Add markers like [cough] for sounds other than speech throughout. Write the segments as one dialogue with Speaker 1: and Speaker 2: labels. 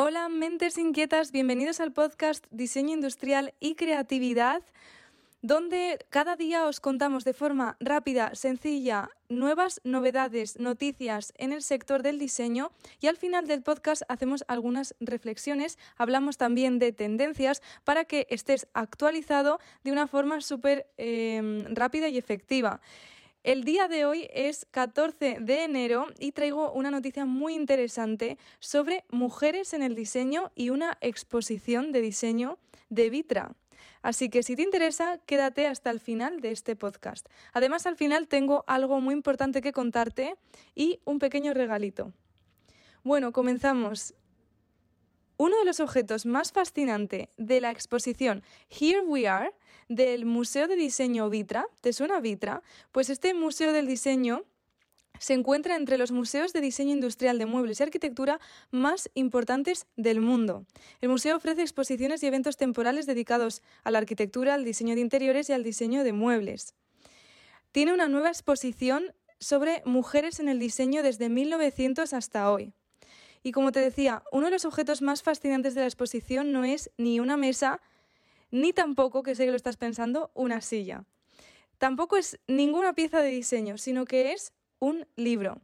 Speaker 1: Hola, mentes inquietas, bienvenidos al podcast Diseño Industrial y Creatividad, donde cada día os contamos de forma rápida, sencilla, nuevas novedades, noticias en el sector del diseño y al final del podcast hacemos algunas reflexiones, hablamos también de tendencias para que estés actualizado de una forma súper eh, rápida y efectiva. El día de hoy es 14 de enero y traigo una noticia muy interesante sobre mujeres en el diseño y una exposición de diseño de Vitra. Así que si te interesa, quédate hasta el final de este podcast. Además, al final tengo algo muy importante que contarte y un pequeño regalito. Bueno, comenzamos. Uno de los objetos más fascinantes de la exposición Here We Are del Museo de Diseño Vitra, ¿te suena Vitra? Pues este Museo del Diseño se encuentra entre los museos de diseño industrial de muebles y arquitectura más importantes del mundo. El museo ofrece exposiciones y eventos temporales dedicados a la arquitectura, al diseño de interiores y al diseño de muebles. Tiene una nueva exposición sobre mujeres en el diseño desde 1900 hasta hoy. Y como te decía, uno de los objetos más fascinantes de la exposición no es ni una mesa, ni tampoco, que sé que lo estás pensando, una silla. Tampoco es ninguna pieza de diseño, sino que es un libro.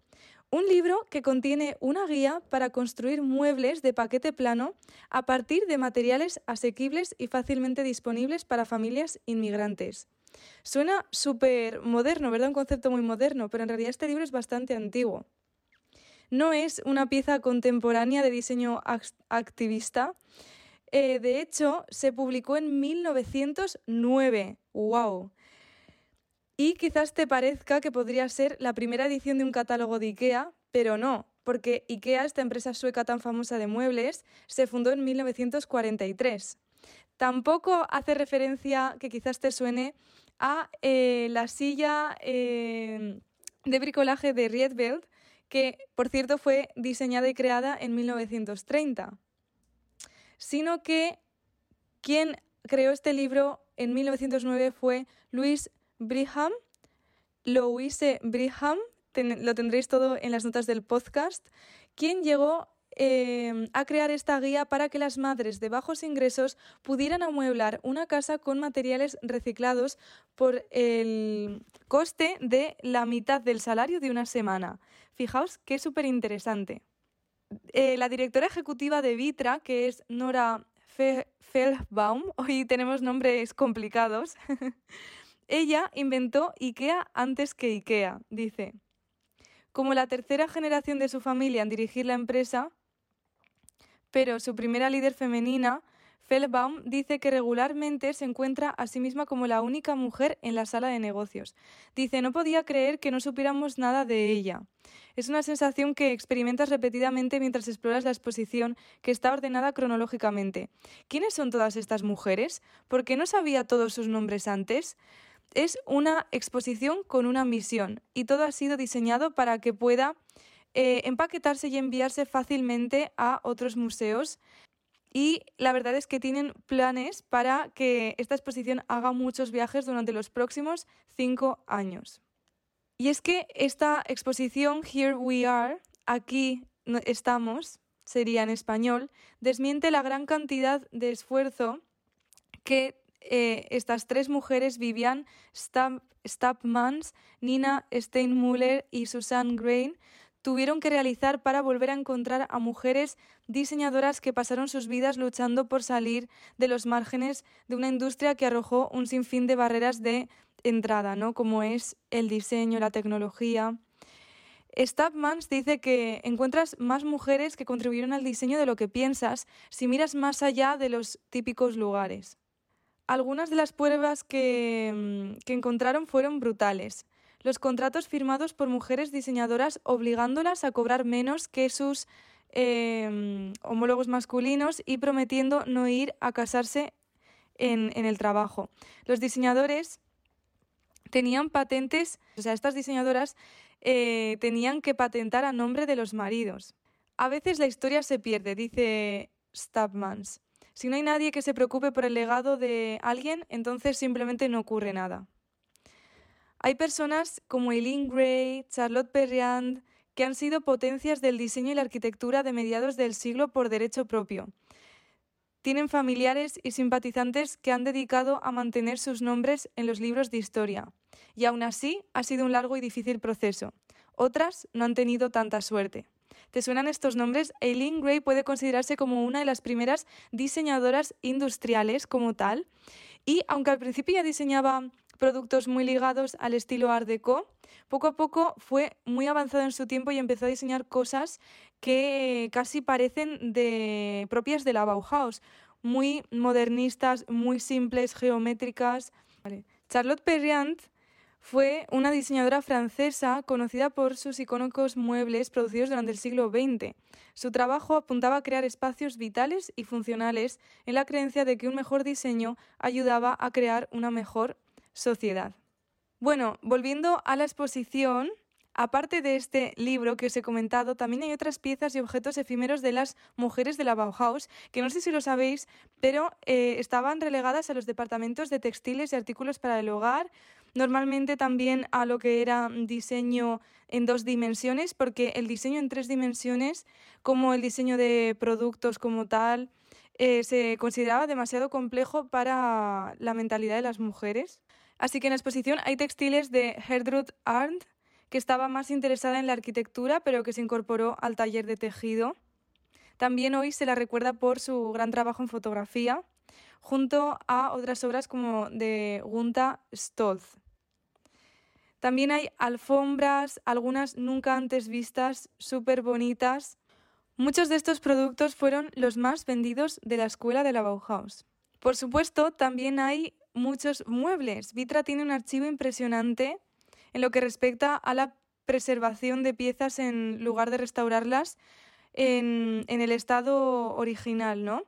Speaker 1: Un libro que contiene una guía para construir muebles de paquete plano a partir de materiales asequibles y fácilmente disponibles para familias inmigrantes. Suena súper moderno, ¿verdad? Un concepto muy moderno, pero en realidad este libro es bastante antiguo. No es una pieza contemporánea de diseño activista. Eh, de hecho, se publicó en 1909. ¡Wow! Y quizás te parezca que podría ser la primera edición de un catálogo de IKEA, pero no, porque IKEA, esta empresa sueca tan famosa de muebles, se fundó en 1943. Tampoco hace referencia, que quizás te suene, a eh, la silla eh, de bricolaje de Rietveld, que por cierto fue diseñada y creada en 1930, sino que quien creó este libro en 1909 fue Louis Brigham. Louise Brigham, lo tendréis todo en las notas del podcast, quien llegó Em, a crear esta guía para que las madres de bajos ingresos pudieran amueblar una casa con materiales reciclados por el coste de la mitad del salario de una semana. Fijaos que súper interesante. Eh, la directora ejecutiva de Vitra, que es Nora Feldbaum, [laughs] hoy tenemos nombres complicados, [laughs] ella inventó IKEA antes que IKEA, dice. Como la tercera generación de su familia en dirigir la empresa, pero su primera líder femenina, Feldbaum, dice que regularmente se encuentra a sí misma como la única mujer en la sala de negocios. Dice, no podía creer que no supiéramos nada de ella. Es una sensación que experimentas repetidamente mientras exploras la exposición, que está ordenada cronológicamente. ¿Quiénes son todas estas mujeres? ¿Por qué no sabía todos sus nombres antes? Es una exposición con una misión y todo ha sido diseñado para que pueda eh, empaquetarse y enviarse fácilmente a otros museos. Y la verdad es que tienen planes para que esta exposición haga muchos viajes durante los próximos cinco años. Y es que esta exposición, Here We Are, aquí estamos, sería en español, desmiente la gran cantidad de esfuerzo que eh, estas tres mujeres, Vivian Stabmans, Nina Steinmüller y Susan Grain, tuvieron que realizar para volver a encontrar a mujeres diseñadoras que pasaron sus vidas luchando por salir de los márgenes de una industria que arrojó un sinfín de barreras de entrada, ¿no? Como es el diseño, la tecnología. Stabmans dice que encuentras más mujeres que contribuyeron al diseño de lo que piensas si miras más allá de los típicos lugares. Algunas de las pruebas que, mm, que encontraron fueron brutales los contratos firmados por mujeres diseñadoras obligándolas a cobrar menos que sus em, homólogos masculinos y prometiendo no ir a casarse en, el trabajo. Los diseñadores tenían patentes, o sea, estas diseñadoras eh, tenían que patentar a nombre de los maridos. A veces la historia se pierde, dice Stabmans. Si no hay nadie que se preocupe por el legado de alguien, entonces simplemente no ocurre nada. Hay personas como Eileen Gray, Charlotte Perriand, que han sido potencias del diseño y la arquitectura de mediados del siglo por derecho propio. Tienen familiares y simpatizantes que han dedicado a mantener sus nombres en los libros de historia. Y aún así ha sido un largo y difícil proceso. Otras no han tenido tanta suerte. ¿Te suenan estos nombres? Eileen Gray puede considerarse como una de las primeras diseñadoras industriales como tal. Y aunque al principio ya diseñaba productos muy ligados al estilo Art Deco, poco a poco fue muy avanzado en su tiempo y empezó a diseñar cosas que casi parecen de propias de la Bauhaus, muy modernistas, muy simples, geométricas. Charlotte Perriand fue una diseñadora francesa conocida por sus icónicos muebles producidos durante el siglo XX. Su trabajo apuntaba a crear espacios vitales y funcionales en la creencia de que un mejor diseño ayudaba a crear una mejor sociedad. Bueno, volviendo a la exposición, aparte de este libro que os he comentado, también hay otras piezas y objetos efímeros de las mujeres de la Bauhaus, que no sé si lo sabéis, pero eh, estaban relegadas a los departamentos de textiles y artículos para el hogar, normalmente también a lo que era diseño en dos dimensiones, porque el diseño en tres dimensiones, como el diseño de productos como tal, eh, se consideraba demasiado complejo para la mentalidad de las mujeres. Así que en la exposición hay textiles de Gertrude Arndt, que estaba más interesada en la arquitectura, pero que se incorporó al taller de tejido. También hoy se la recuerda por su gran trabajo en fotografía, junto a otras obras como de Gunta Stolz. También hay alfombras, algunas nunca antes vistas, súper bonitas. Muchos de estos productos fueron los más vendidos de la escuela de la Bauhaus. Por supuesto, también hay muchos muebles. Vitra tiene un archivo impresionante en lo que respecta a la preservación de piezas en lugar de restaurarlas en, en el estado original, ¿no?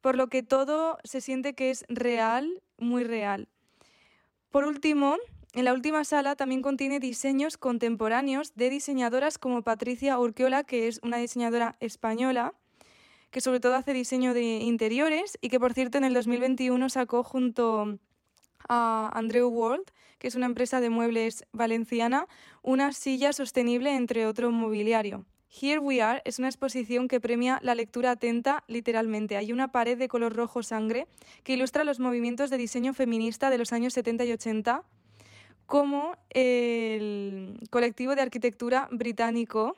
Speaker 1: Por lo que todo se siente que es real, muy real. Por último, en la última sala también contiene diseños contemporáneos de diseñadoras como Patricia Urquiola, que es una diseñadora española, que sobre todo hace diseño de interiores y que por cierto en el 2021 sacó junto a Andreu World, que es una empresa de muebles valenciana, una silla sostenible entre otro mobiliario. Here We Are es una exposición que premia la lectura atenta literalmente. Hay una pared de color rojo sangre que ilustra los movimientos de diseño feminista de los años 70 y 80, como el colectivo de arquitectura británico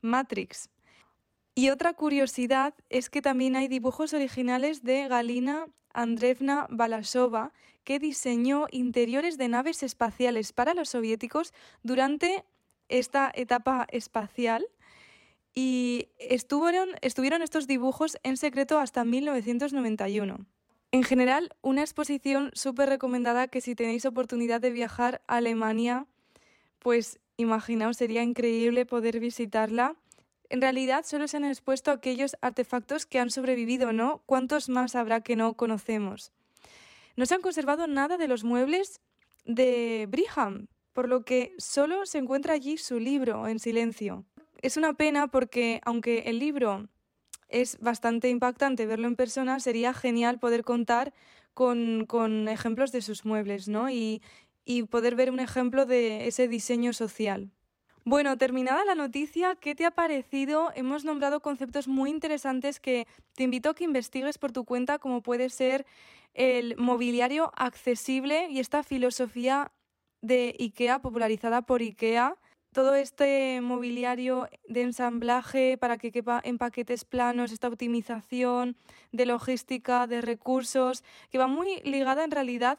Speaker 1: Matrix. Y otra curiosidad es que también hay dibujos originales de Galina Andreevna Balasova, que diseñó interiores de naves espaciales para los soviéticos durante esta etapa espacial y estuvieron, estuvieron estos dibujos en secreto hasta 1991. En general, una exposición súper recomendada que si tenéis oportunidad de viajar a Alemania, pues imaginaos, sería increíble poder visitarla en realidad solo se han expuesto aquellos artefactos que han sobrevivido, ¿no? ¿Cuántos más habrá que no conocemos? No se han conservado nada de los muebles de Brigham, por lo que solo se encuentra allí su libro en silencio. Es una pena porque, aunque el libro es bastante impactante verlo en persona, sería genial poder contar con, con ejemplos de sus muebles, ¿no? Y, y poder ver un ejemplo de ese diseño social. Bueno, terminada la noticia, ¿qué te ha parecido? Hemos nombrado conceptos muy interesantes que te invito a que investigues por tu cuenta, como puede ser el mobiliario accesible y esta filosofía de IKEA, popularizada por IKEA. Todo este mobiliario de ensamblaje para que quepa en paquetes planos, esta optimización de logística, de recursos, que va muy ligada en realidad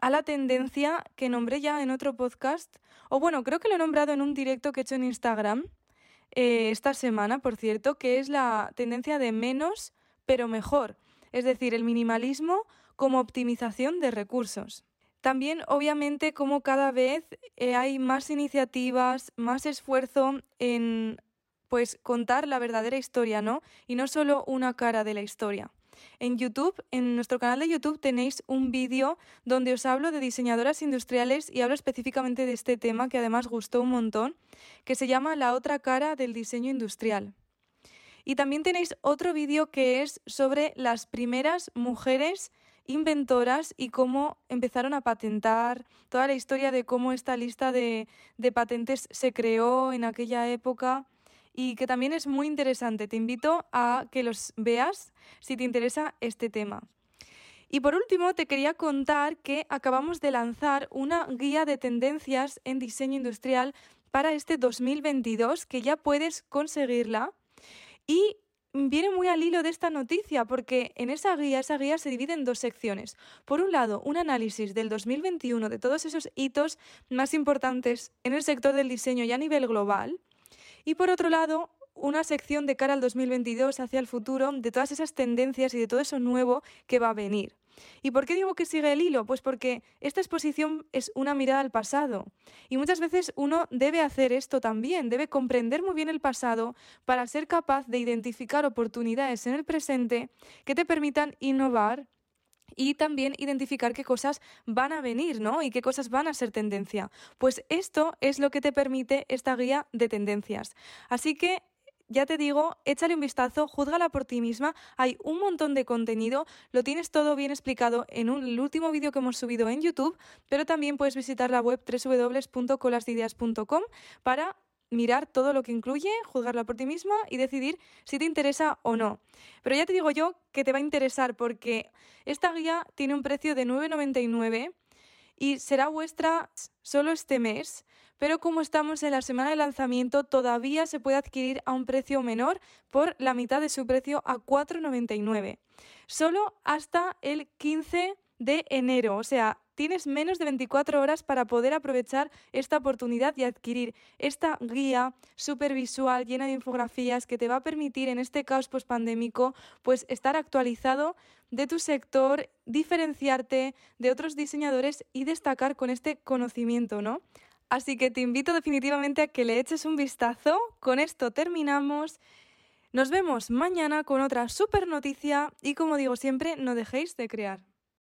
Speaker 1: a la tendencia que nombré ya en otro podcast, o bueno, creo que lo he nombrado en un directo que he hecho en Instagram eh, esta semana, por cierto, que es la tendencia de menos pero mejor, es decir, el minimalismo como optimización de recursos. También, obviamente, como cada vez eh, hay más iniciativas, más esfuerzo en pues contar la verdadera historia, ¿no? Y no solo una cara de la historia. En YouTube, en nuestro canal de YouTube tenéis un vídeo donde os hablo de diseñadoras industriales y hablo específicamente de este tema que además gustó un montón, que se llama La otra cara del diseño industrial. Y también tenéis otro vídeo que es sobre las primeras mujeres inventoras y cómo empezaron a patentar, toda la historia de cómo esta lista de, de patentes se creó en aquella época y que también es muy interesante. Te invito a que los veas si te interesa este tema. Y por último, te quería contar que acabamos de lanzar una guía de tendencias en diseño industrial para este 2022, que ya puedes conseguirla. Y viene muy al hilo de esta noticia porque en esa guía, esa guía se divide en dos secciones. Por un lado, un análisis del 2021 de todos esos hitos más importantes en el sector del diseño y a nivel global. Y por otro lado, una sección de cara al 2022 hacia el futuro de todas esas tendencias y de todo eso nuevo que va a venir. ¿Y por qué digo que sigue el hilo? Pues porque esta exposición es una mirada al pasado. Y muchas veces uno debe hacer esto también, debe comprender muy bien el pasado para ser capaz de identificar oportunidades en el presente que te permitan innovar y también identificar qué cosas van a venir, ¿no? Y qué cosas van a ser tendencia. Pues esto es lo que te permite esta guía de tendencias. Así que ya te digo, échale un vistazo, júzgala por ti misma. Hay un montón de contenido, lo tienes todo bien explicado en un, el último vídeo que hemos subido en YouTube, pero también puedes visitar la web www.colasdeideas.com para mirar todo lo que incluye, juzgarla por ti misma y decidir si te interesa o no. Pero ya te digo yo que te va a interesar porque esta guía tiene un precio de 9,99 y será vuestra solo este mes, pero como estamos en la semana de lanzamiento todavía se puede adquirir a un precio menor por la mitad de su precio a 4,99. Solo hasta el 15 de enero, o sea, tienes menos de 24 horas para poder aprovechar esta oportunidad y adquirir esta guía súper visual llena de infografías que te va a permitir en este caos pospandémico pues estar actualizado de tu sector, diferenciarte de otros diseñadores y destacar con este conocimiento, ¿no? Así que te invito definitivamente a que le eches un vistazo. Con esto terminamos. Nos vemos mañana con otra super noticia y como digo siempre, no dejéis de crear.